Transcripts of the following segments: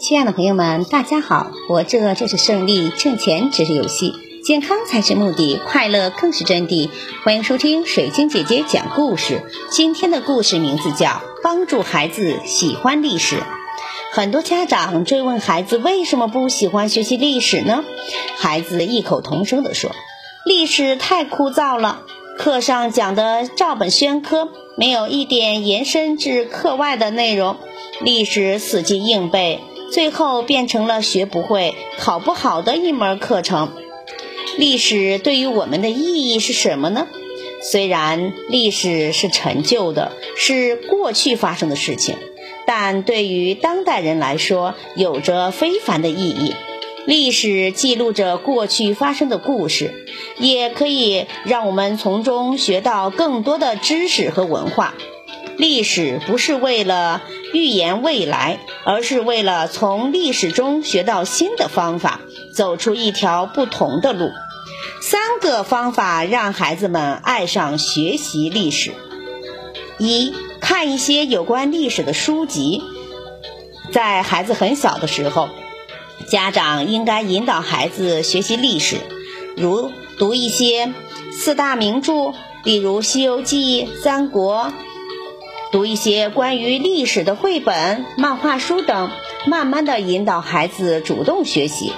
亲爱的朋友们，大家好！活着就是胜利，挣钱只是游戏，健康才是目的，快乐更是真谛。欢迎收听水晶姐姐讲故事。今天的故事名字叫《帮助孩子喜欢历史》。很多家长追问孩子为什么不喜欢学习历史呢？孩子异口同声地说：“历史太枯燥了，课上讲的照本宣科，没有一点延伸至课外的内容。历史死记硬背。”最后变成了学不会、考不好的一门课程。历史对于我们的意义是什么呢？虽然历史是陈旧的，是过去发生的事情，但对于当代人来说，有着非凡的意义。历史记录着过去发生的故事，也可以让我们从中学到更多的知识和文化。历史不是为了预言未来，而是为了从历史中学到新的方法，走出一条不同的路。三个方法让孩子们爱上学习历史：一、看一些有关历史的书籍。在孩子很小的时候，家长应该引导孩子学习历史，如读一些四大名著，例如《西游记》《三国》。读一些关于历史的绘本、漫画书等，慢慢的引导孩子主动学习。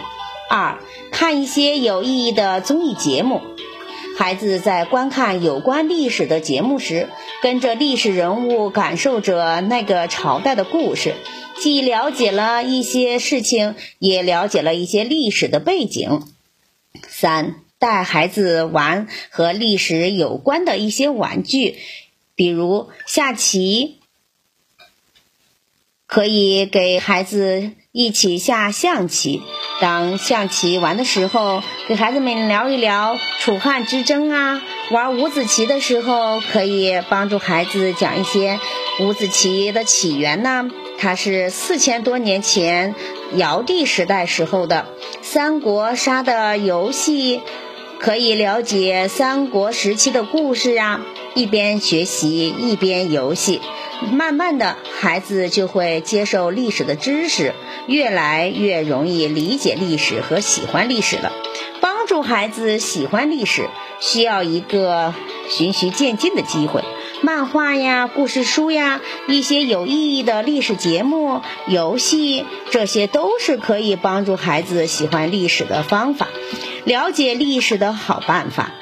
二，看一些有意义的综艺节目。孩子在观看有关历史的节目时，跟着历史人物，感受着那个朝代的故事，既了解了一些事情，也了解了一些历史的背景。三，带孩子玩和历史有关的一些玩具。比如下棋，可以给孩子一起下象棋。当象棋玩的时候，给孩子们聊一聊楚汉之争啊。玩五子棋的时候，可以帮助孩子讲一些五子棋的起源呢。它是四千多年前尧帝时代时候的三国杀的游戏。可以了解三国时期的故事啊，一边学习一边游戏，慢慢的孩子就会接受历史的知识，越来越容易理解历史和喜欢历史了。帮助孩子喜欢历史，需要一个循序渐进的机会。漫画呀、故事书呀、一些有意义的历史节目、游戏，这些都是可以帮助孩子喜欢历史的方法。了解历史的好办法，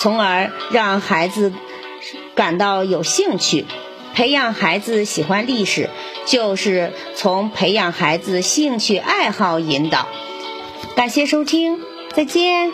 从而让孩子感到有兴趣，培养孩子喜欢历史，就是从培养孩子兴趣爱好引导。感谢收听，再见。